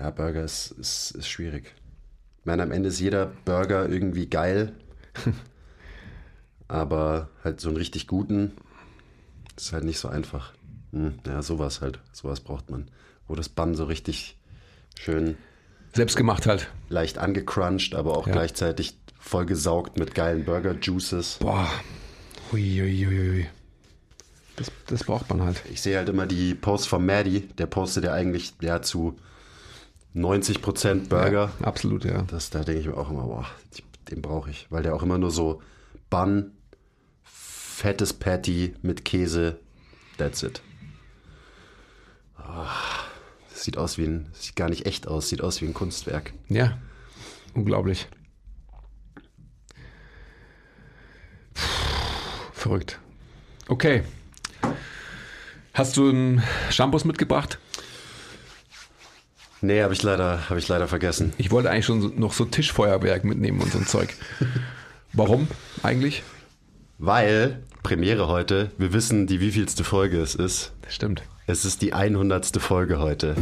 Ja, Burger ist, ist, ist schwierig. Ich meine, am Ende ist jeder Burger irgendwie geil. aber halt so einen richtig guten ist halt nicht so einfach. Hm, ja, sowas halt. Sowas braucht man. Wo das Bun so richtig schön Selbst gemacht halt. leicht angecrunched, aber auch Ja. gleichzeitig vollgesaugt mit geilen Burger-Juices. Boah. Hui. Das, das braucht man halt. Ich sehe halt immer die Posts von Maddie, der postet ja eigentlich ja, zu 90% Burger. Ja, absolut, ja. Das, da denke ich mir auch immer, boah, den brauche ich. Weil der auch immer nur so Bun, fettes Patty mit Käse, that's it. Ah, Das sieht aus wie ein, sieht gar nicht echt aus, sieht aus wie ein Kunstwerk. Ja. Unglaublich. Puh, Verrückt. Okay. Hast du einen Shampoos mitgebracht? Nee, habe ich leider, habe ich leider vergessen. Ich wollte eigentlich schon noch so Tischfeuerwerk mitnehmen und so ein Zeug. Warum eigentlich? Weil, Premiere heute, wir wissen, die wievielste Folge es ist. Das stimmt. Es ist die 100. Folge heute.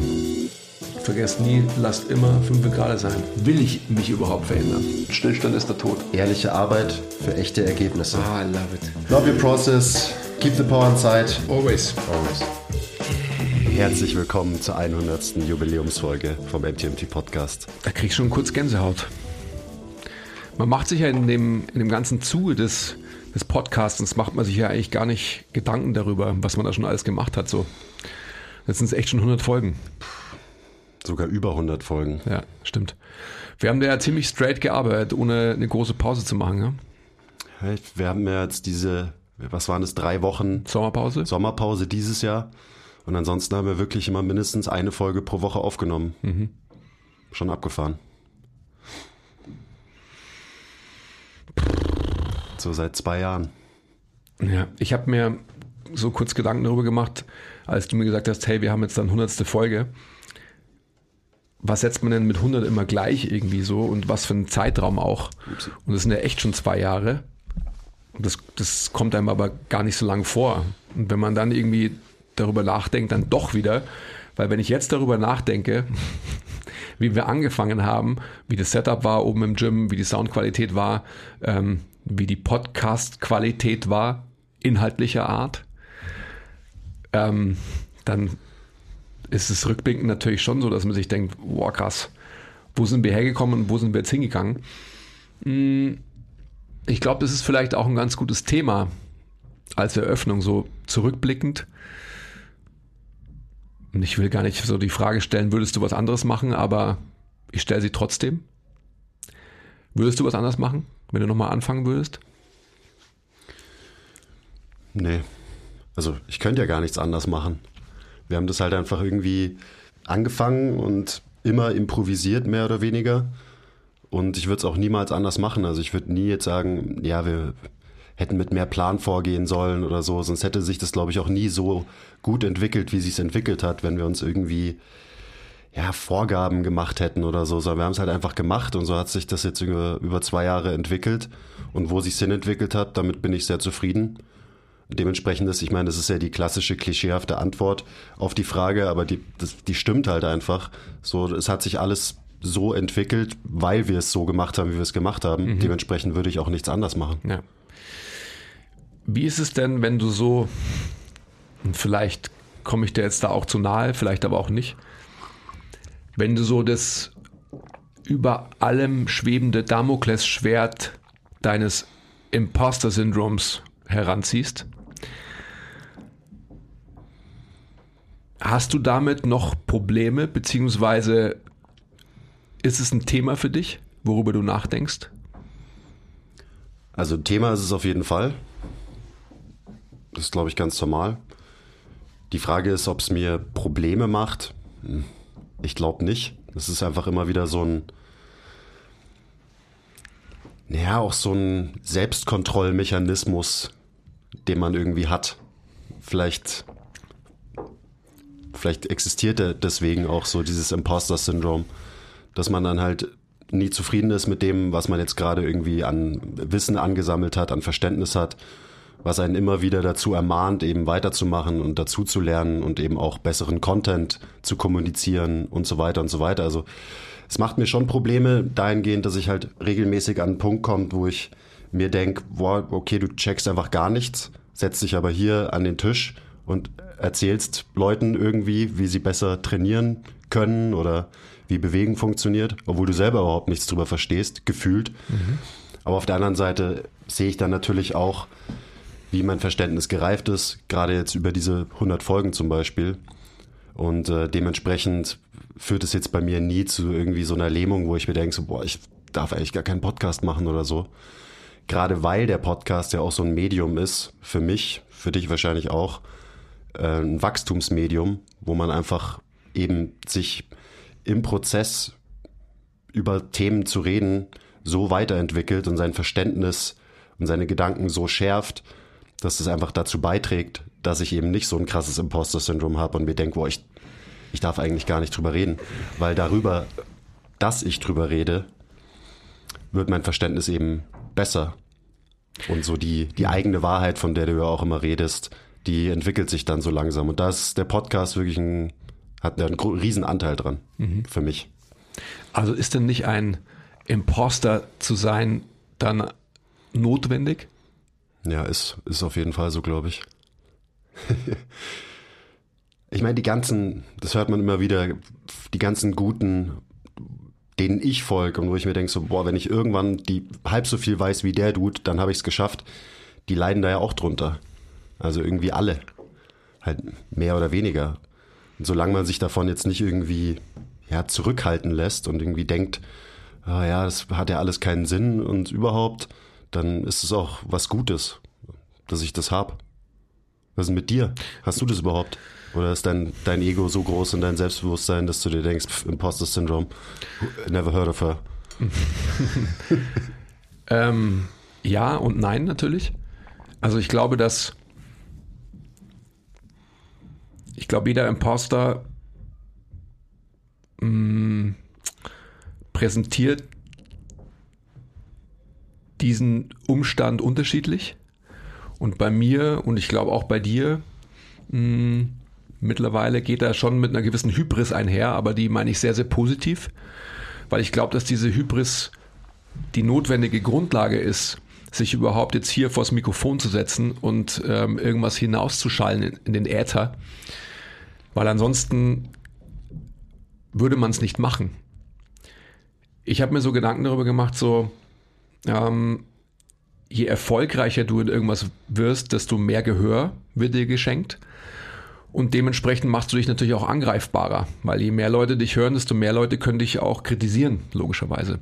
Vergesst nie, lasst immer 5 Grad sein. Will ich mich überhaupt verändern? Stillstand ist der Tod. Ehrliche Arbeit für echte Ergebnisse. Ah, I love it. Love your process, keep the power inside. Always. Always. Herzlich willkommen zur 100. Jubiläumsfolge vom MTMT Podcast. Da krieg ich schon kurz Gänsehaut. Man macht sich ja in dem, in dem ganzen Zuge des, des Podcastens, macht man sich ja eigentlich gar nicht Gedanken darüber, was man da schon alles gemacht hat. So. Jetzt sind es echt schon 100 Folgen. Sogar über 100 Folgen. Ja, stimmt. Wir haben da ja ziemlich straight gearbeitet, ohne eine große Pause zu machen. Ja? Wir haben ja jetzt diese, was waren es, drei Wochen Sommerpause? Sommerpause dieses Jahr. Und ansonsten haben wir wirklich immer mindestens eine Folge pro Woche aufgenommen. Schon abgefahren. So seit zwei Jahren. Ja, ich habe mir so kurz Gedanken darüber gemacht, als du mir gesagt hast, hey, wir haben jetzt dann 100. Folge. Was setzt man denn mit 100 immer gleich irgendwie so und was für einen Zeitraum auch? Und das sind ja echt schon zwei Jahre. Und das, das kommt einem aber gar nicht so lang vor. Und wenn man dann irgendwie darüber nachdenkt, dann doch wieder, weil wenn ich jetzt darüber nachdenke, wie wir angefangen haben, wie das Setup war oben im Gym, wie die Soundqualität war, ähm, wie die Podcast-Qualität war, inhaltlicher Art, ähm, dann ist es rückblickend natürlich schon so, dass man sich denkt, wow krass, wo sind wir hergekommen und wo sind wir jetzt hingegangen? Hm, Ich glaube, das ist vielleicht auch ein ganz gutes Thema als Eröffnung, so zurückblickend. Und ich will gar nicht so die Frage stellen, würdest du was anderes machen, aber ich stelle sie trotzdem. Würdest du was anderes machen, wenn du nochmal anfangen würdest? Nee. Also ich könnte ja gar nichts anders machen. Wir haben das halt einfach irgendwie angefangen und immer improvisiert, mehr oder weniger. Und ich würde es auch niemals anders machen. Also ich würde nie jetzt sagen, ja, wir hätten mit mehr Plan vorgehen sollen oder so. Sonst hätte sich das, glaube ich, auch nie so gut entwickelt, wie sich es entwickelt hat, wenn wir uns irgendwie ja, Vorgaben gemacht hätten oder so, sondern wir haben es halt einfach gemacht und so hat sich das jetzt über, über zwei Jahre entwickelt. Und wo sich es hin entwickelt hat, damit bin ich sehr zufrieden. Dementsprechend ist, ich meine, das ist ja die klassische klischeehafte Antwort auf die Frage, aber die, das, die stimmt halt einfach. So, es hat sich alles so entwickelt, weil wir es so gemacht haben, wie wir es gemacht haben. Dementsprechend würde ich auch nichts anders machen. Ja. Wie ist es denn, wenn du so, vielleicht komme ich dir jetzt da auch zu nahe, vielleicht aber auch nicht, wenn du so das über allem schwebende Damoklesschwert deines Imposter-Syndroms heranziehst, hast du damit noch Probleme, beziehungsweise ist es ein Thema für dich, worüber du nachdenkst? Also Thema ist es auf jeden Fall. Das ist, glaube ich, ganz normal. Die Frage ist, ob es mir Probleme macht. Hm, Ich glaube nicht. Es ist einfach immer wieder so ein, naja, auch so ein Selbstkontrollmechanismus, den man irgendwie hat. Vielleicht, vielleicht existiert er deswegen auch so dieses Imposter-Syndrom, dass man dann halt nie zufrieden ist mit dem, was man jetzt gerade irgendwie an Wissen angesammelt hat, an Verständnis hat was einen immer wieder dazu ermahnt, eben weiterzumachen und dazu zu lernen und eben auch besseren Content zu kommunizieren und so weiter und so weiter. Also es macht mir schon Probleme dahingehend, dass ich halt regelmäßig an einen Punkt komme, wo ich mir denke, boah, okay, du checkst einfach gar nichts, setzt dich aber hier an den Tisch und erzählst Leuten irgendwie, wie sie besser trainieren können oder wie Bewegung funktioniert, obwohl du selber überhaupt nichts drüber verstehst, gefühlt. Mhm. Aber auf der anderen Seite sehe ich dann natürlich auch, wie mein Verständnis gereift ist, gerade jetzt über diese 100 Folgen zum Beispiel. Und äh, dementsprechend führt es jetzt bei mir nie zu irgendwie so einer Lähmung, wo ich mir denke, so, boah, ich darf eigentlich gar keinen Podcast machen oder so. Gerade weil der Podcast ja auch so ein Medium ist, für mich, für dich wahrscheinlich auch, äh, ein Wachstumsmedium, wo man einfach eben sich im Prozess über Themen zu reden so weiterentwickelt und sein Verständnis und seine Gedanken so schärft, dass es einfach dazu beiträgt, dass ich eben nicht so ein krasses Imposter-Syndrom habe und mir denke, boah, ich, ich darf eigentlich gar nicht drüber reden. Weil darüber, dass ich drüber rede, wird mein Verständnis eben besser. Und so die, die eigene Wahrheit, von der du ja auch immer redest, die entwickelt sich dann so langsam. Und da ist der Podcast wirklich ein, hat einen riesen Anteil dran mhm. für mich. Also ist denn nicht ein Imposter zu sein dann notwendig? Ja, ist, ist auf jeden Fall so, glaube ich. ich meine, die ganzen, das hört man immer wieder, die ganzen guten, denen ich folge und wo ich mir denke, so, boah, wenn ich irgendwann die halb so viel weiß wie der Dude, dann habe ich es geschafft. Die leiden da ja auch drunter. Also irgendwie alle. Halt mehr oder weniger. Und solange man sich davon jetzt nicht irgendwie ja, zurückhalten lässt und irgendwie denkt, ah ja, das hat ja alles keinen Sinn und überhaupt, dann ist es auch was Gutes, dass ich das habe. Was ist denn mit dir? Hast du das überhaupt? Oder ist dein, dein Ego so groß und dein Selbstbewusstsein, dass du dir denkst, Imposter Syndrome, never heard of her? ähm, ja und nein natürlich. Also ich glaube, dass ich glaube, jeder Imposter mh, mm, präsentiert diesen Umstand unterschiedlich. Und bei mir und ich glaube auch bei dir, mh, hm, mittlerweile geht da schon mit einer gewissen Hybris einher, aber die meine ich sehr, sehr positiv, weil ich glaube, dass diese Hybris die notwendige Grundlage ist, sich überhaupt jetzt hier vors Mikrofon zu setzen und ähm, irgendwas hinauszuschallen in, in den Äther, weil ansonsten würde man es nicht machen. Ich habe mir so Gedanken darüber gemacht, so, ähm, je erfolgreicher du in irgendwas wirst, desto mehr Gehör wird dir geschenkt. Und dementsprechend machst du dich natürlich auch angreifbarer, weil je mehr Leute dich hören, desto mehr Leute können dich auch kritisieren, logischerweise.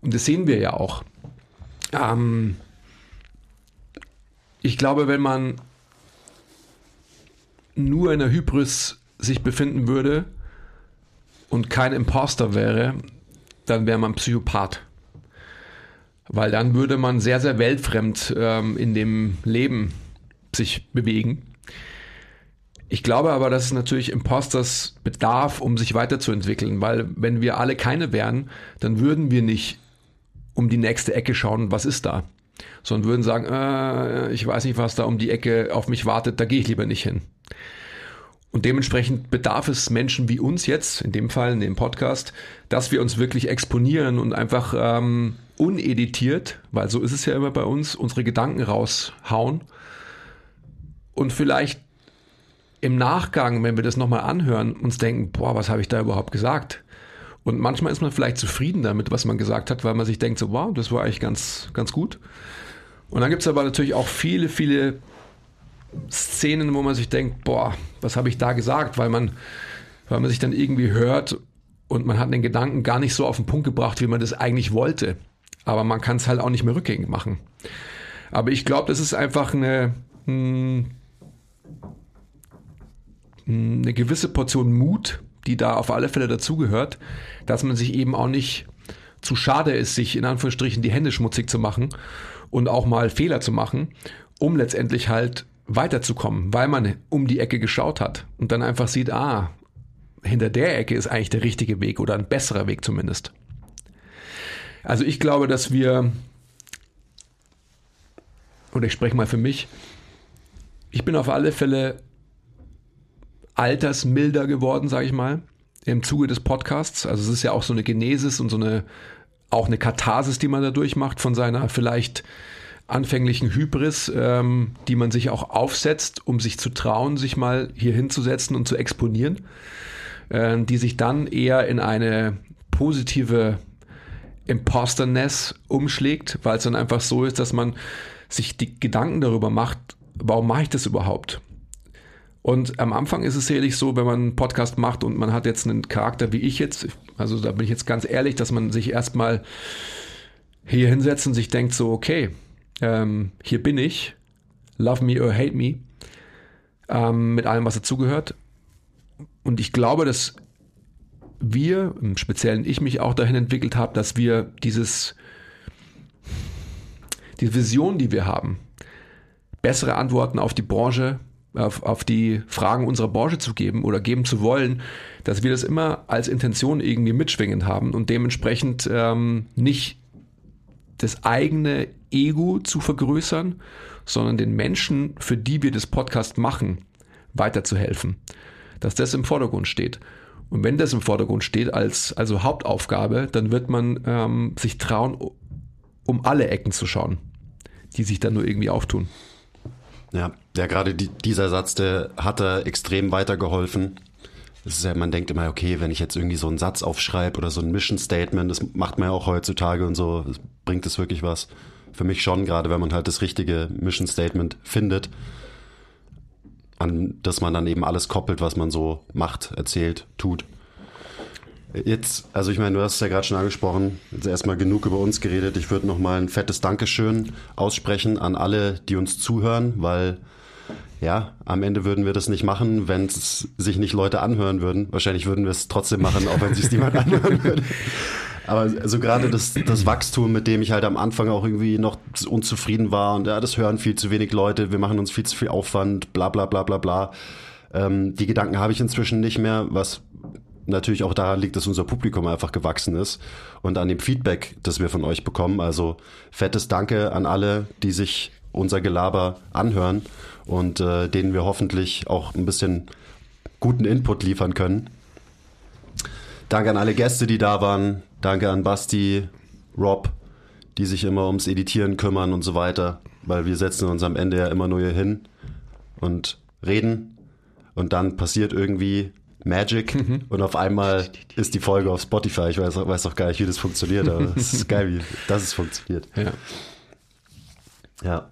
Und das sehen wir ja auch. Ähm, ich glaube, wenn man nur in der Hybris sich befinden würde und kein Imposter wäre, dann wäre man Psychopath. Weil dann würde man sehr, sehr weltfremd ähm, in dem Leben sich bewegen. Ich glaube aber, dass es natürlich Imposters bedarf, um sich weiterzuentwickeln, weil wenn wir alle keine wären, dann würden wir nicht um die nächste Ecke schauen, was ist da, sondern würden sagen, äh, ich weiß nicht, was da um die Ecke auf mich wartet, da gehe ich lieber nicht hin. Und dementsprechend bedarf es Menschen wie uns jetzt, in dem Fall in dem Podcast, dass wir uns wirklich exponieren und einfach ähm, uneditiert, weil so ist es ja immer bei uns, unsere Gedanken raushauen und vielleicht im Nachgang, wenn wir das nochmal anhören, uns denken, boah, was habe ich da überhaupt gesagt? Und manchmal ist man vielleicht zufrieden damit, was man gesagt hat, weil man sich denkt, so, wow, das war eigentlich ganz, ganz gut. Und dann gibt es aber natürlich auch viele, viele Szenen, wo man sich denkt, boah, was habe ich da gesagt, weil man, weil man sich dann irgendwie hört und man hat den Gedanken gar nicht so auf den Punkt gebracht, wie man das eigentlich wollte. Aber man kann es halt auch nicht mehr rückgängig machen. Aber ich glaube, das ist einfach eine, hm, eine gewisse Portion Mut, die da auf alle Fälle dazugehört, dass man sich eben auch nicht zu schade ist, sich in Anführungsstrichen die Hände schmutzig zu machen und auch mal Fehler zu machen, um letztendlich halt weiterzukommen, weil man um die Ecke geschaut hat und dann einfach sieht, ah, hinter der Ecke ist eigentlich der richtige Weg oder ein besserer Weg zumindest. Also ich glaube, dass wir oder ich spreche mal für mich, ich bin auf alle Fälle altersmilder geworden, sage ich mal, im Zuge des Podcasts. Also es ist ja auch so eine Genesis und so eine auch eine Katharsis, die man da durchmacht von seiner vielleicht anfänglichen Hybris, ähm, die man sich auch aufsetzt, um sich zu trauen, sich mal hier hinzusetzen und zu exponieren, äh, die sich dann eher in eine positive Imposterness umschlägt, weil es dann einfach so ist, dass man sich die Gedanken darüber macht, warum mache ich das überhaupt? Und am Anfang ist es sicherlich so, wenn man einen Podcast macht und man hat jetzt einen Charakter wie ich jetzt, also da bin ich jetzt ganz ehrlich, dass man sich erstmal hier hinsetzt und sich denkt so, okay, ähm, hier bin ich, love me or hate me, ähm, mit allem, was dazugehört. Und ich glaube, dass wir, im Speziellen ich mich auch dahin entwickelt habe, dass wir dieses, die Vision, die wir haben, bessere Antworten auf die Branche auf, auf die Fragen unserer Branche zu geben oder geben zu wollen, dass wir das immer als Intention irgendwie mitschwingend haben und dementsprechend ähm, nicht das eigene Ego zu vergrößern, sondern den Menschen, für die wir das Podcast machen, weiterzuhelfen. Dass das im Vordergrund steht. Und wenn das im Vordergrund steht als also Hauptaufgabe, dann wird man ähm, sich trauen, um alle Ecken zu schauen, die sich dann nur irgendwie auftun. Ja, ja gerade die, dieser Satz, der hat da extrem weitergeholfen. Das ist ja, man denkt immer, okay, wenn ich jetzt irgendwie so einen Satz aufschreibe oder so ein Mission Statement, das macht man ja auch heutzutage und so, bringt es wirklich was. Für mich schon, gerade wenn man halt das richtige Mission Statement findet, an das man dann eben alles koppelt, was man so macht, erzählt, tut. Jetzt, also ich meine, du hast es ja gerade schon angesprochen, jetzt erstmal genug über uns geredet. Ich würde nochmal ein fettes Dankeschön aussprechen an alle, die uns zuhören, weil ja, am Ende würden wir das nicht machen, wenn es sich nicht Leute anhören würden. Wahrscheinlich würden wir es trotzdem machen, auch wenn sich niemand anhören würde. Aber also gerade das, das Wachstum, mit dem ich halt am Anfang auch irgendwie noch unzufrieden war und ja, das hören viel zu wenig Leute, wir machen uns viel zu viel Aufwand, bla bla bla bla bla. Ähm, die Gedanken habe ich inzwischen nicht mehr, was natürlich auch daran liegt, dass unser Publikum einfach gewachsen ist und an dem Feedback, das wir von euch bekommen. Also fettes Danke an alle, die sich unser Gelaber anhören und äh, denen wir hoffentlich auch ein bisschen guten Input liefern können. Danke an alle Gäste, die da waren. Danke an Basti, Rob, die sich immer ums Editieren kümmern und so weiter, weil wir setzen uns am Ende ja immer nur hier hin und reden und dann passiert irgendwie Magic mhm. und auf einmal ist die Folge auf Spotify. Ich weiß, weiß auch gar nicht, wie das funktioniert, aber es ist geil, wie das es funktioniert. Ja. Ja.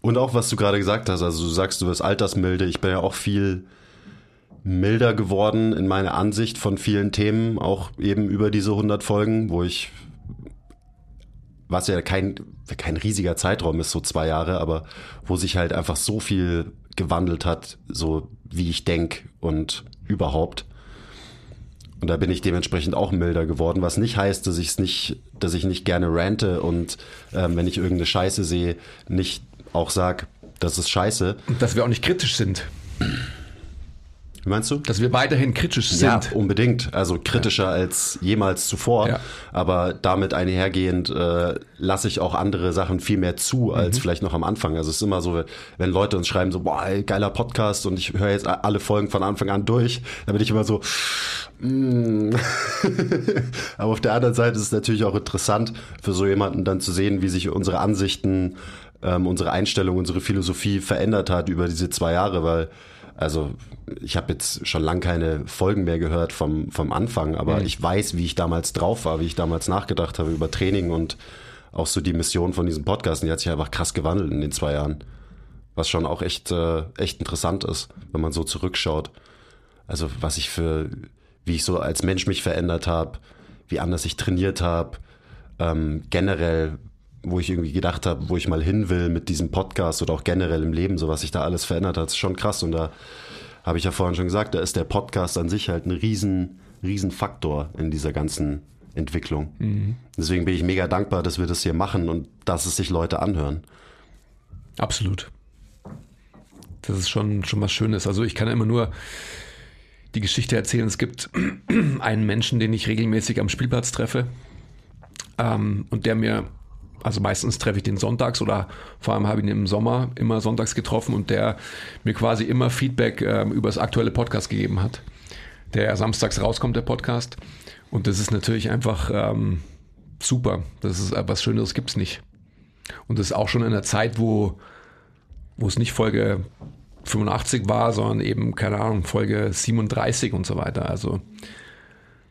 Und auch, was du gerade gesagt hast, also du sagst, du wirst altersmilde. Ich bin ja auch viel milder geworden in meiner Ansicht von vielen Themen, auch eben über diese 100 Folgen, wo ich, was ja kein, kein riesiger Zeitraum ist, so zwei Jahre, aber wo sich halt einfach so viel gewandelt hat, so wie ich denke und überhaupt. Und da bin ich dementsprechend auch milder geworden, was nicht heißt, dass ich es nicht, dass ich nicht gerne rante und ähm, wenn ich irgendeine Scheiße sehe, nicht auch sag, das ist scheiße. Und dass wir auch nicht kritisch sind. Wie meinst du? Dass wir weiterhin kritisch sind. Ja, unbedingt. Also kritischer ja. als jemals zuvor. Ja. Aber damit einhergehend äh, lasse ich auch andere Sachen viel mehr zu als mhm. vielleicht noch am Anfang. Also es ist immer so, wenn Leute uns schreiben so, boah, geiler Podcast und ich höre jetzt alle Folgen von Anfang an durch, dann bin ich immer so, mm. aber auf der anderen Seite ist es natürlich auch interessant für so jemanden dann zu sehen, wie sich unsere Ansichten, ähm, unsere Einstellung, unsere Philosophie verändert hat über diese zwei Jahre, weil also ich habe jetzt schon lange keine Folgen mehr gehört vom, vom Anfang, aber mhm. ich weiß, wie ich damals drauf war, wie ich damals nachgedacht habe über Training und auch so die Mission von diesem Podcast. Und die hat sich einfach krass gewandelt in den zwei Jahren. Was schon auch echt, äh, echt interessant ist, wenn man so zurückschaut. Also was ich für, wie ich so als Mensch mich verändert habe, wie anders ich trainiert habe, ähm, generell, wo ich irgendwie gedacht habe, wo ich mal hin will mit diesem Podcast oder auch generell im Leben, so was sich da alles verändert hat, ist schon krass. Und da habe ich ja vorhin schon gesagt, da ist der Podcast an sich halt ein riesen, riesen Faktor in dieser ganzen Entwicklung. Mhm. Deswegen bin ich mega dankbar, dass wir das hier machen und dass es sich Leute anhören. Absolut. Das ist schon, schon was Schönes. Also ich kann immer nur die Geschichte erzählen. Es gibt einen Menschen, den ich regelmäßig am Spielplatz treffe ähm, und der mir also meistens treffe ich den sonntags oder vor allem habe ich ihn im Sommer immer sonntags getroffen und der mir quasi immer Feedback ähm, über das aktuelle Podcast gegeben hat. Der samstags rauskommt, der Podcast. Und das ist natürlich einfach ähm, super. Das ist was Schöneres gibt es nicht. Und das ist auch schon in der Zeit, wo, wo es nicht Folge 85 war, sondern eben, keine Ahnung, Folge 37 und so weiter. Also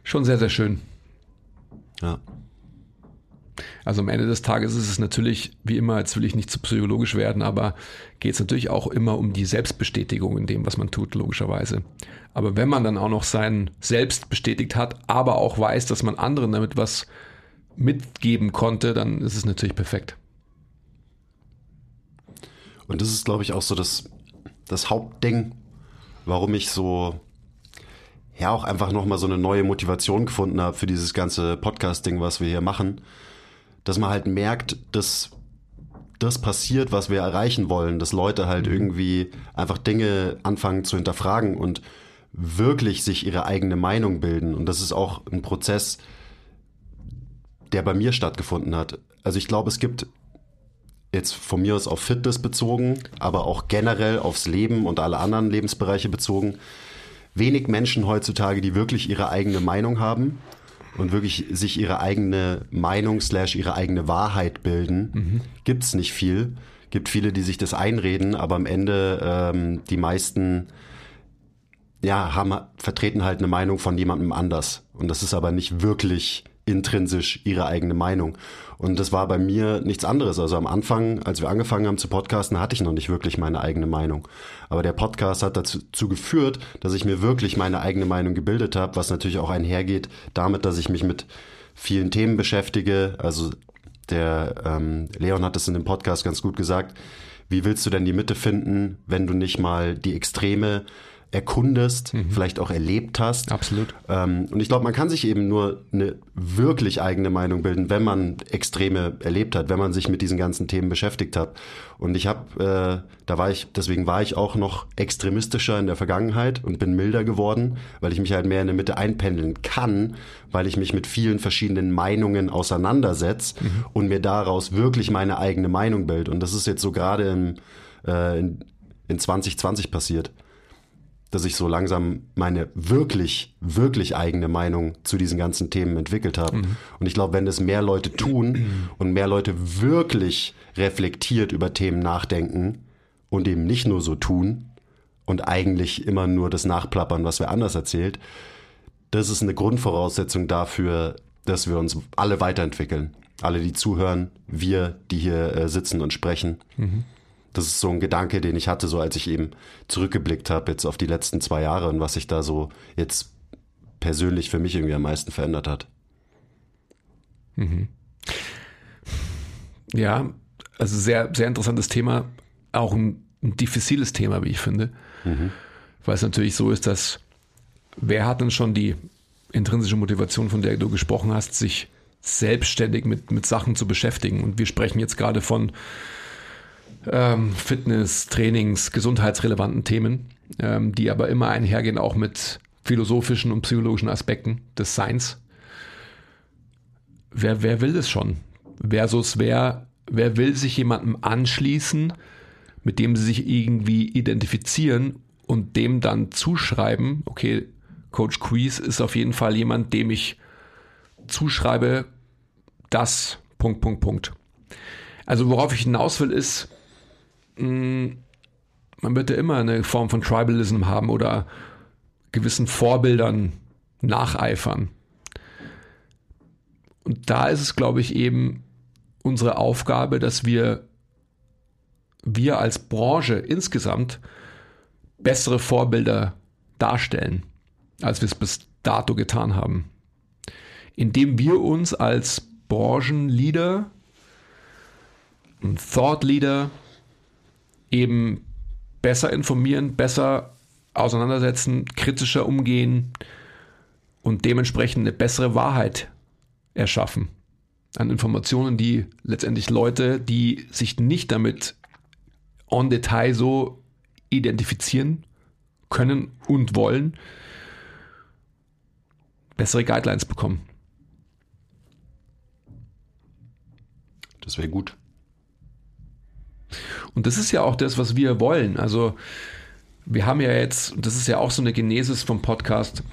schon sehr, sehr schön. Ja. Also am Ende des Tages ist es natürlich, wie immer, jetzt will ich nicht zu psychologisch werden, aber geht es natürlich auch immer um die Selbstbestätigung in dem, was man tut, logischerweise. Aber wenn man dann auch noch sein Selbst bestätigt hat, aber auch weiß, dass man anderen damit was mitgeben konnte, dann ist es natürlich perfekt. Und das ist, glaube ich, auch so das, das Hauptding, warum ich so ja auch einfach nochmal so eine neue Motivation gefunden habe für dieses ganze Podcast-Ding, was wir hier machen. Dass man halt merkt, dass das passiert, was wir erreichen wollen, dass Leute halt mhm. irgendwie einfach Dinge anfangen zu hinterfragen und wirklich sich ihre eigene Meinung bilden. Und das ist auch ein Prozess, der bei mir stattgefunden hat. Also ich glaube, es gibt jetzt von mir aus auf Fitness bezogen, aber auch generell aufs Leben und alle anderen Lebensbereiche bezogen, wenig Menschen heutzutage, die wirklich ihre eigene Meinung haben und wirklich sich ihre eigene Meinung slash ihre eigene Wahrheit bilden, mhm. gibt es nicht viel. Gibt viele, die sich das einreden, aber am Ende ähm, die meisten ja, haben, vertreten halt eine Meinung von jemandem anders. Und das ist aber nicht wirklich intrinsisch ihre eigene Meinung. Und das war bei mir nichts anderes. Also am Anfang, als wir angefangen haben zu podcasten, hatte ich noch nicht wirklich meine eigene Meinung. Aber der Podcast hat dazu geführt, dass ich mir wirklich meine eigene Meinung gebildet habe, was natürlich auch einhergeht damit, dass ich mich mit vielen Themen beschäftige. Also der ähm, Leon hat es in dem Podcast ganz gut gesagt. Wie willst du denn die Mitte finden, wenn du nicht mal die Extreme erkundest, mhm. vielleicht auch erlebt hast. Absolut. Ähm, und ich glaube, man kann sich eben nur eine wirklich eigene Meinung bilden, wenn man Extreme erlebt hat, wenn man sich mit diesen ganzen Themen beschäftigt hat. Und ich habe, äh, da war ich, deswegen war ich auch noch extremistischer in der Vergangenheit und bin milder geworden, weil ich mich halt mehr in der Mitte einpendeln kann, weil ich mich mit vielen verschiedenen Meinungen auseinandersetze mhm. und mir daraus wirklich meine eigene Meinung bild. Und das ist jetzt so gerade im, äh, in, in 2020 passiert dass ich so langsam meine wirklich, wirklich eigene Meinung zu diesen ganzen Themen entwickelt habe. Mhm. Und ich glaube, wenn das mehr Leute tun und mehr Leute wirklich reflektiert über Themen nachdenken und eben nicht nur so tun und eigentlich immer nur das nachplappern, was wer anders erzählt, das ist eine Grundvoraussetzung dafür, dass wir uns alle weiterentwickeln. Alle, die zuhören, wir, die hier äh, sitzen und sprechen. Mhm das ist so ein Gedanke, den ich hatte, so als ich eben zurückgeblickt habe jetzt auf die letzten zwei Jahre und was sich da so jetzt persönlich für mich irgendwie am meisten verändert hat. Mhm. Ja, also sehr, sehr interessantes Thema, auch ein, ein diffiziles Thema, wie ich finde, mhm. weil es natürlich so ist, dass wer hat denn schon die intrinsische Motivation, von der du gesprochen hast, sich selbstständig mit, mit Sachen zu beschäftigen? Und wir sprechen jetzt gerade von ähm, Fitness, Trainings, gesundheitsrelevanten Themen, ähm, die aber immer einhergehen auch mit philosophischen und psychologischen Aspekten des Seins. Wer, wer will das schon? Versus wer, wer will sich jemandem anschließen, mit dem sie sich irgendwie identifizieren und dem dann zuschreiben, okay, Coach Quiz ist auf jeden Fall jemand, dem ich zuschreibe, das, Punkt, Punkt, Punkt. Also worauf ich hinaus will, ist, man wird ja immer eine Form von Tribalism haben oder gewissen Vorbildern nacheifern. Und da ist es, glaube ich, eben unsere Aufgabe, dass wir, wir als Branche insgesamt bessere Vorbilder darstellen, als wir es bis dato getan haben. Indem wir uns als Branchenleader und Thought Leader eben besser informieren, besser auseinandersetzen, kritischer umgehen und dementsprechend eine bessere Wahrheit erschaffen. An Informationen, die letztendlich Leute, die sich nicht damit en Detail so identifizieren können und wollen, bessere Guidelines bekommen. Das wäre gut. Und das ist ja auch das, was wir wollen. Also wir haben ja jetzt, das ist ja auch so eine Genesis vom Podcast,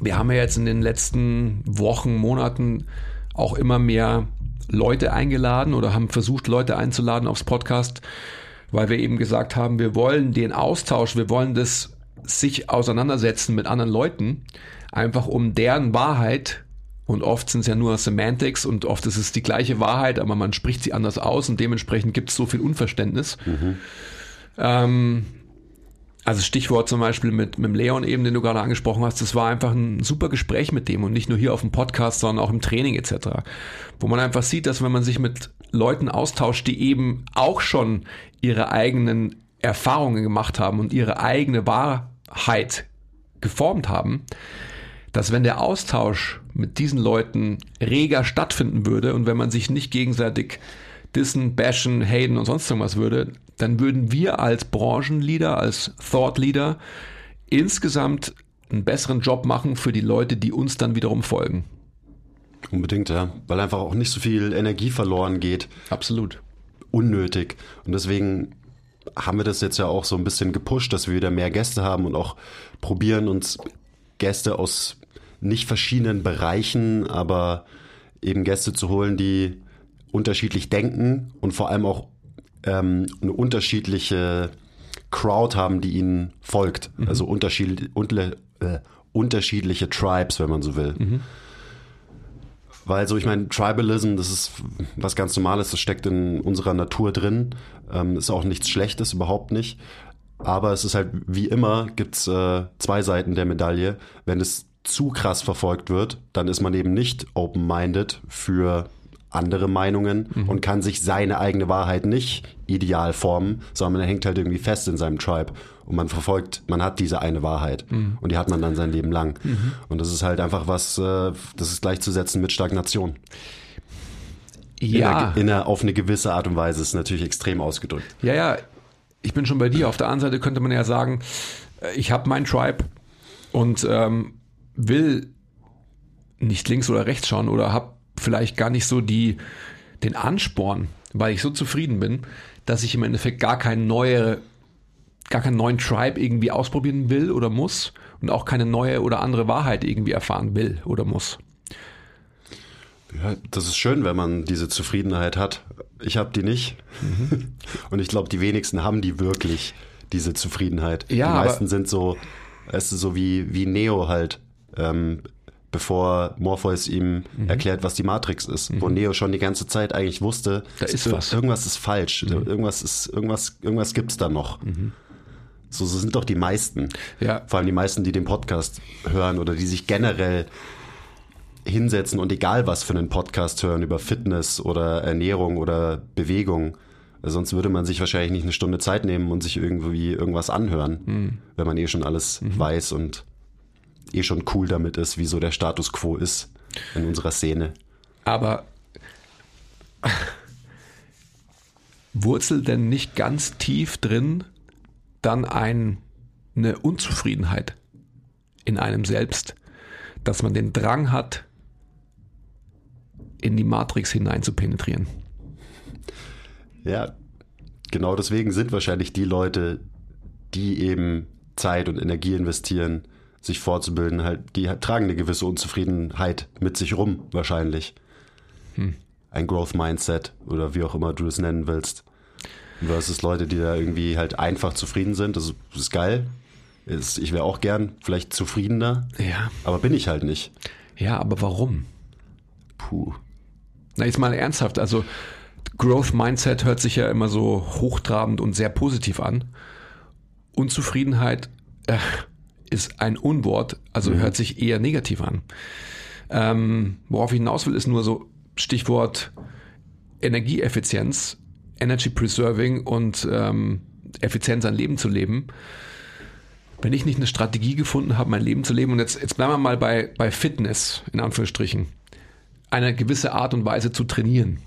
wir haben ja jetzt in den letzten Wochen, Monaten auch immer mehr Leute eingeladen oder haben versucht, Leute einzuladen aufs Podcast, weil wir eben gesagt haben, wir wollen den Austausch, wir wollen das sich auseinandersetzen mit anderen Leuten, einfach um deren Wahrheit und oft sind es ja nur Semantics und oft ist es die gleiche Wahrheit, aber man spricht sie anders aus und dementsprechend gibt es so viel Unverständnis. Mhm. Ähm, also Stichwort zum Beispiel mit, mit Leon eben, den du gerade angesprochen hast, das war einfach ein super Gespräch mit dem und nicht nur hier auf dem Podcast, sondern auch im Training etc. Wo man einfach sieht, dass wenn man sich mit Leuten austauscht, die eben auch schon ihre eigenen Erfahrungen gemacht haben und ihre eigene Wahrheit geformt haben, dass wenn der Austausch mit diesen Leuten reger stattfinden würde und wenn man sich nicht gegenseitig dissen, bashen, haten und sonst irgendwas würde, dann würden wir als Branchenleader, als Thought Leader insgesamt einen besseren Job machen für die Leute, die uns dann wiederum folgen. Unbedingt, ja. Weil einfach auch nicht so viel Energie verloren geht. Absolut. Unnötig. Und deswegen haben wir das jetzt ja auch so ein bisschen gepusht, dass wir wieder mehr Gäste haben und auch probieren, uns Gäste aus nicht verschiedenen Bereichen, aber eben Gäste zu holen, die unterschiedlich denken und vor allem auch ähm, eine unterschiedliche Crowd haben, die ihnen folgt. Mhm. Also unterschied, unle, äh, unterschiedliche Tribes, wenn man so will. Mhm. Weil so, ich meine, Tribalism, das ist was ganz Normales, das steckt in unserer Natur drin. Ähm, ist auch nichts Schlechtes, überhaupt nicht. Aber es ist halt, wie immer, gibt's äh, zwei Seiten der Medaille. Wenn es zu krass verfolgt wird, dann ist man eben nicht open-minded für andere Meinungen mhm. und kann sich seine eigene Wahrheit nicht ideal formen, sondern man hängt halt irgendwie fest in seinem Tribe und man verfolgt, man hat diese eine Wahrheit mhm. und die hat man dann sein Leben lang. Mhm. Und das ist halt einfach was, äh, das ist gleichzusetzen mit Stagnation. Ja. In einer, in einer, auf eine gewisse Art und Weise ist natürlich extrem ausgedrückt. Ja, ja, ich bin schon bei dir. Auf der anderen Seite könnte man ja sagen, äh, ich habe mein Tribe und ähm, will nicht links oder rechts schauen oder habe vielleicht gar nicht so die, den Ansporn, weil ich so zufrieden bin, dass ich im Endeffekt gar keine neue, gar keinen neuen Tribe irgendwie ausprobieren will oder muss und auch keine neue oder andere Wahrheit irgendwie erfahren will oder muss. Ja, das ist schön, wenn man diese Zufriedenheit hat. Ich habe die nicht. Mhm. Und ich glaube, die wenigsten haben die wirklich, diese Zufriedenheit. Ja, die meisten sind so, weißt du, so wie, wie Neo halt. Ähm, bevor Morpheus ihm mhm. erklärt, was die Matrix ist, mhm. wo Neo schon die ganze Zeit eigentlich wusste, da ist was. irgendwas ist falsch, mhm. irgendwas ist irgendwas irgendwas gibt's da noch. Mhm. So, so sind doch die meisten. Ja. Vor allem die meisten, die den Podcast hören oder die sich generell hinsetzen und egal was für einen Podcast hören über Fitness oder Ernährung oder Bewegung. Sonst würde man sich wahrscheinlich nicht eine Stunde Zeit nehmen und sich irgendwie irgendwas anhören, mhm. wenn man eh schon alles mhm. weiß und eh schon cool damit ist, wie so der Status quo ist in unserer Szene. Aber wurzelt denn nicht ganz tief drin dann ein, eine Unzufriedenheit in einem selbst, dass man den Drang hat, in die Matrix hinein zu penetrieren? Ja, genau deswegen sind wahrscheinlich die Leute, die eben Zeit und Energie investieren, sich vorzubilden, halt, die tragen eine gewisse Unzufriedenheit mit sich rum, wahrscheinlich. Hm. Ein Growth Mindset oder wie auch immer du es nennen willst. Versus Leute, die da irgendwie halt einfach zufrieden sind. Das ist, das ist geil. Ich wäre auch gern vielleicht zufriedener. Ja. Aber bin ich halt nicht. Ja, aber warum? Puh. Na, jetzt mal ernsthaft. Also, Growth Mindset hört sich ja immer so hochtrabend und sehr positiv an. Unzufriedenheit, äh, ist ein Unwort, also mhm. hört sich eher negativ an. Ähm, worauf ich hinaus will, ist nur so Stichwort Energieeffizienz, Energy Preserving und ähm, Effizienz an Leben zu leben. Wenn ich nicht eine Strategie gefunden habe, mein Leben zu leben, und jetzt, jetzt bleiben wir mal bei, bei Fitness, in Anführungsstrichen, eine gewisse Art und Weise zu trainieren.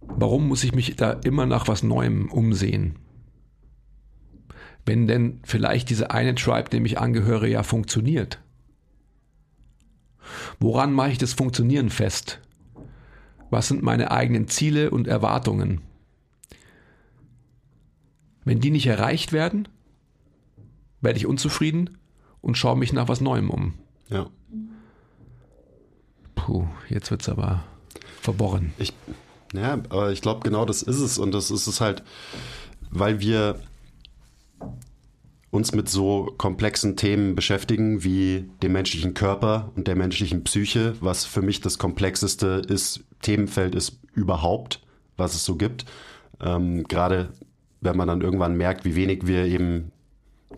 Warum muss ich mich da immer nach was Neuem umsehen? Wenn denn vielleicht diese eine Tribe, dem ich angehöre, ja funktioniert? Woran mache ich das Funktionieren fest? Was sind meine eigenen Ziele und Erwartungen? Wenn die nicht erreicht werden, werde ich unzufrieden und schaue mich nach was Neuem um. Ja. Puh, jetzt wird's aber verworren. Ich, ja, aber ich glaube, genau das ist es. Und das ist es halt, weil wir uns mit so komplexen Themen beschäftigen wie dem menschlichen Körper und der menschlichen Psyche, was für mich das komplexeste ist, Themenfeld ist überhaupt, was es so gibt. Ähm, Gerade wenn man dann irgendwann merkt, wie wenig wir eben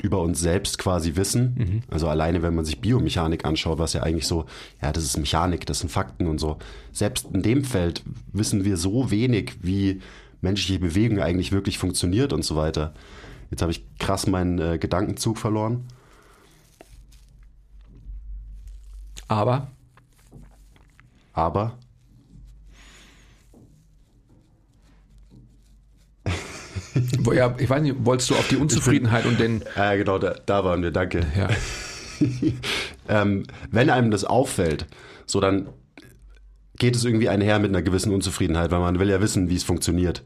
über uns selbst quasi wissen. Mhm. Also alleine, wenn man sich Biomechanik anschaut, was ja eigentlich so, ja, das ist Mechanik, das sind Fakten und so. Selbst in dem Feld wissen wir so wenig, wie menschliche Bewegung eigentlich wirklich funktioniert und so weiter. Jetzt habe ich krass meinen äh, Gedankenzug verloren. Aber. Aber. ja, ich weiß nicht, wolltest du auf die Unzufriedenheit und den. Ja, genau, da, da waren wir, danke. Ja. ähm, wenn einem das auffällt, so dann geht es irgendwie einher mit einer gewissen Unzufriedenheit, weil man will ja wissen, wie es funktioniert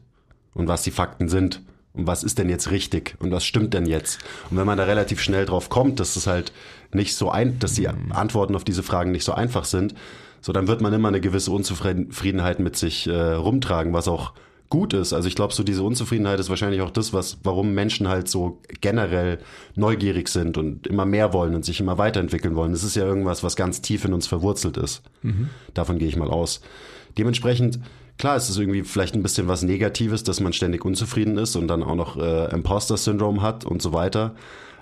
und was die Fakten sind was ist denn jetzt richtig und was stimmt denn jetzt. Und wenn man da relativ schnell drauf kommt, dass es halt nicht so ein, dass die Antworten auf diese Fragen nicht so einfach sind, so dann wird man immer eine gewisse Unzufriedenheit mit sich äh, rumtragen, was auch gut ist. Also ich glaube, so diese Unzufriedenheit ist wahrscheinlich auch das, was, warum Menschen halt so generell neugierig sind und immer mehr wollen und sich immer weiterentwickeln wollen. Das ist ja irgendwas, was ganz tief in uns verwurzelt ist. Mhm. Davon gehe ich mal aus. Dementsprechend, klar, ist es irgendwie vielleicht ein bisschen was Negatives, dass man ständig unzufrieden ist und dann auch noch äh, Imposter-Syndrom hat und so weiter.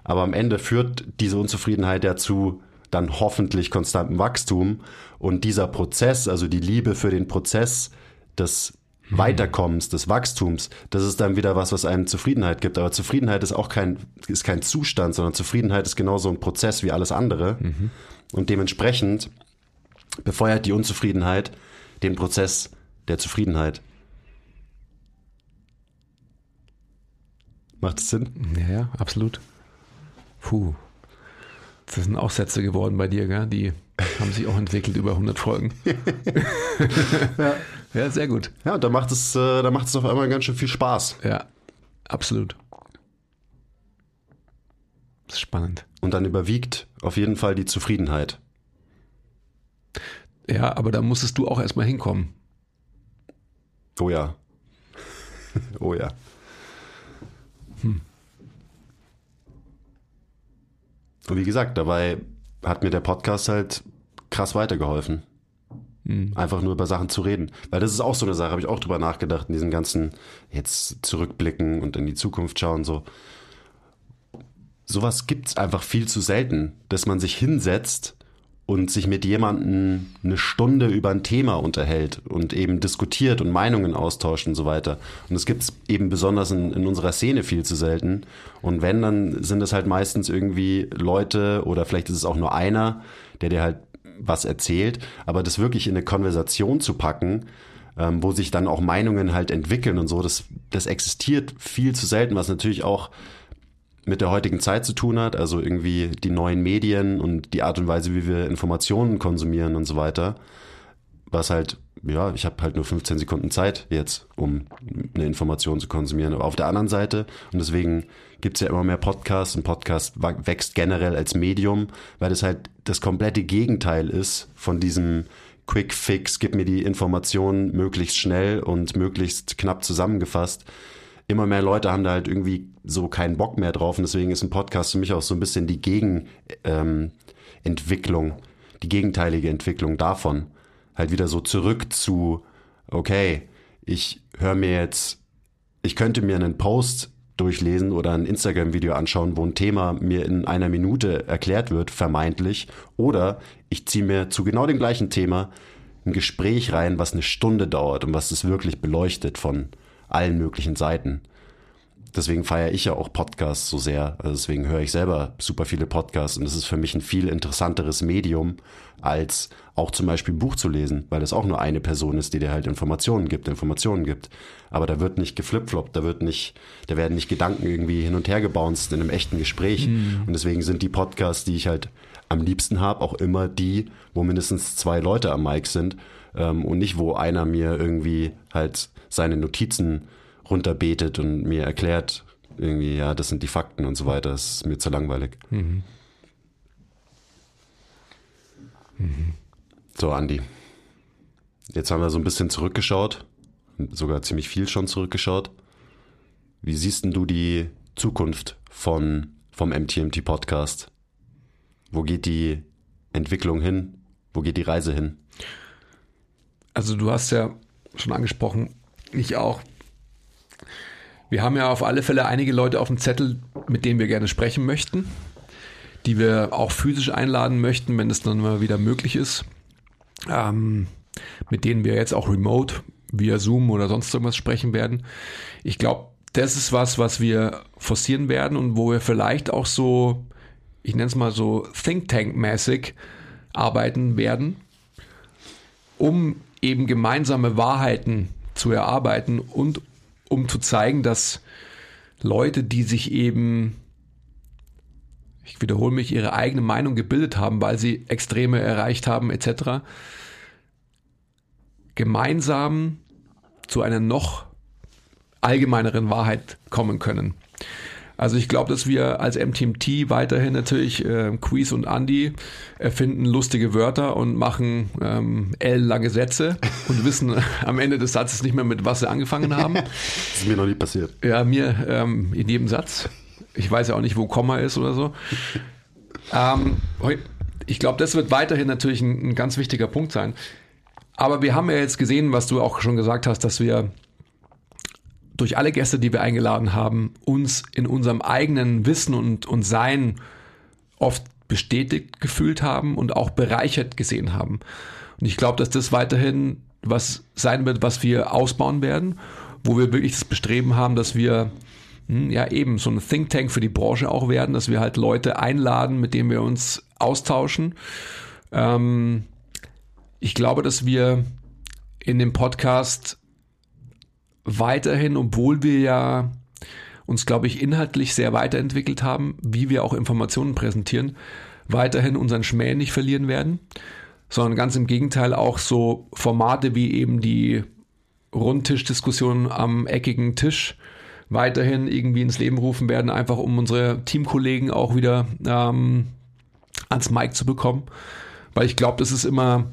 Aber am Ende führt diese Unzufriedenheit ja zu dann hoffentlich konstantem Wachstum und dieser Prozess, also die Liebe für den Prozess des mhm. Weiterkommens, des Wachstums, das ist dann wieder was, was einem Zufriedenheit gibt. Aber Zufriedenheit ist auch kein, ist kein Zustand, sondern Zufriedenheit ist genauso ein Prozess wie alles andere. Mhm. Und dementsprechend befeuert die Unzufriedenheit den Prozess der Zufriedenheit. Macht es Sinn? Ja, ja, absolut. Puh. Das sind auch Sätze geworden bei dir, gell? die haben sich auch entwickelt über 100 Folgen. ja. ja, sehr gut. Ja, und da macht es, äh, da macht es auf einmal ganz schön viel Spaß. Ja, absolut. Das ist spannend. Und dann überwiegt auf jeden Fall die Zufriedenheit. Ja, aber da musstest du auch erstmal hinkommen. Oh ja. oh ja. Hm. Und wie gesagt, dabei hat mir der Podcast halt krass weitergeholfen. Mhm. Einfach nur über Sachen zu reden. Weil das ist auch so eine Sache, habe ich auch drüber nachgedacht, in diesen ganzen jetzt zurückblicken und in die Zukunft schauen, so. Sowas gibt es einfach viel zu selten, dass man sich hinsetzt und sich mit jemandem eine Stunde über ein Thema unterhält und eben diskutiert und Meinungen austauscht und so weiter. Und das gibt es eben besonders in, in, unserer Szene viel zu selten. Und wenn, dann sind es halt meistens irgendwie Leute oder vielleicht ist es auch nur einer, der dir halt was erzählt, aber das wirklich in eine Konversation zu packen, ähm, wo sich dann auch Meinungen halt entwickeln und so, das, das existiert viel zu selten, was natürlich auch mit der heutigen Zeit zu tun hat, also irgendwie die neuen Medien und die Art und Weise, wie wir Informationen konsumieren und so weiter. Was halt, ja, ich habe halt nur 15 Sekunden Zeit jetzt, um eine Information zu konsumieren. Aber auf der anderen Seite, und deswegen gibt's ja immer mehr Podcasts und Podcast wächst generell als Medium, weil es halt das komplette Gegenteil ist von diesem Quick Fix, gib mir die Informationen möglichst schnell und möglichst knapp zusammengefasst immer mehr Leute haben da halt irgendwie so keinen Bock mehr drauf. Und deswegen ist ein Podcast für mich auch so ein bisschen die Gegenentwicklung, ähm, die gegenteilige Entwicklung davon. Halt wieder so zurück zu, okay, ich höre mir jetzt, ich könnte mir einen Post durchlesen oder ein Instagram-Video anschauen, wo ein Thema mir in einer Minute erklärt wird, vermeintlich. Oder ich ziehe mir zu genau dem gleichen Thema ein Gespräch rein, was eine Stunde dauert und was es wirklich beleuchtet von allen möglichen Seiten. deswegen feiere ich ja auch Podcasts so sehr. Also deswegen höre ich selber super viele Podcasts und es ist für mich ein viel interessanteres Medium, als auch zum Beispiel ein Buch zu lesen, weil das auch nur eine Person ist, die dir halt Informationen gibt, Informationen gibt. Aber da wird nicht geflipfloppt, da wird nicht, da werden nicht Gedanken irgendwie hin und her gebounced in einem echten Gespräch. Mhm. Und deswegen sind die Podcasts, die ich halt am liebsten habe, auch immer die, wo mindestens zwei Leute am Mic sind ähm, und nicht, wo einer mir irgendwie halt seine Notizen runterbetet und mir erklärt, irgendwie, ja, das sind die Fakten und so weiter. Das ist mir zu langweilig. Mhm. Mhm. So, Andi. Jetzt haben wir so ein bisschen zurückgeschaut, sogar ziemlich viel schon zurückgeschaut. Wie siehst denn du die Zukunft von, vom MTMT Podcast? Wo geht die Entwicklung hin? Wo geht die Reise hin? Also du hast ja schon angesprochen, ich auch. Wir haben ja auf alle Fälle einige Leute auf dem Zettel, mit denen wir gerne sprechen möchten, die wir auch physisch einladen möchten, wenn es dann mal wieder möglich ist. Ähm, mit denen wir jetzt auch remote via Zoom oder sonst irgendwas sprechen werden. Ich glaube, das ist was, was wir forcieren werden und wo wir vielleicht auch so, ich nenne es mal so Think Tank-mäßig arbeiten werden, um eben gemeinsame Wahrheiten zu erarbeiten und um zu zeigen, dass Leute, die sich eben, ich wiederhole mich, ihre eigene Meinung gebildet haben, weil sie Extreme erreicht haben etc., gemeinsam zu einer noch allgemeineren Wahrheit kommen können. Also ich glaube, dass wir als MTMT weiterhin natürlich äh, Quiz und Andy erfinden lustige Wörter und machen ähm, L-lange Sätze und wissen am Ende des Satzes nicht mehr, mit was sie angefangen haben. das ist mir noch nie passiert. Ja, mir ähm, in jedem Satz. Ich weiß ja auch nicht, wo Komma ist oder so. Ähm, ich glaube, das wird weiterhin natürlich ein, ein ganz wichtiger Punkt sein. Aber wir haben ja jetzt gesehen, was du auch schon gesagt hast, dass wir durch alle Gäste, die wir eingeladen haben, uns in unserem eigenen Wissen und, und Sein oft bestätigt gefühlt haben und auch bereichert gesehen haben. Und ich glaube, dass das weiterhin was sein wird, was wir ausbauen werden, wo wir wirklich das Bestreben haben, dass wir hm, ja eben so ein Think Tank für die Branche auch werden, dass wir halt Leute einladen, mit denen wir uns austauschen. Ähm, ich glaube, dass wir in dem Podcast weiterhin, obwohl wir ja uns, glaube ich, inhaltlich sehr weiterentwickelt haben, wie wir auch Informationen präsentieren, weiterhin unseren Schmäh nicht verlieren werden, sondern ganz im Gegenteil auch so Formate wie eben die Rundtischdiskussion am eckigen Tisch weiterhin irgendwie ins Leben rufen werden, einfach um unsere Teamkollegen auch wieder ähm, ans Mic zu bekommen. Weil ich glaube, das ist immer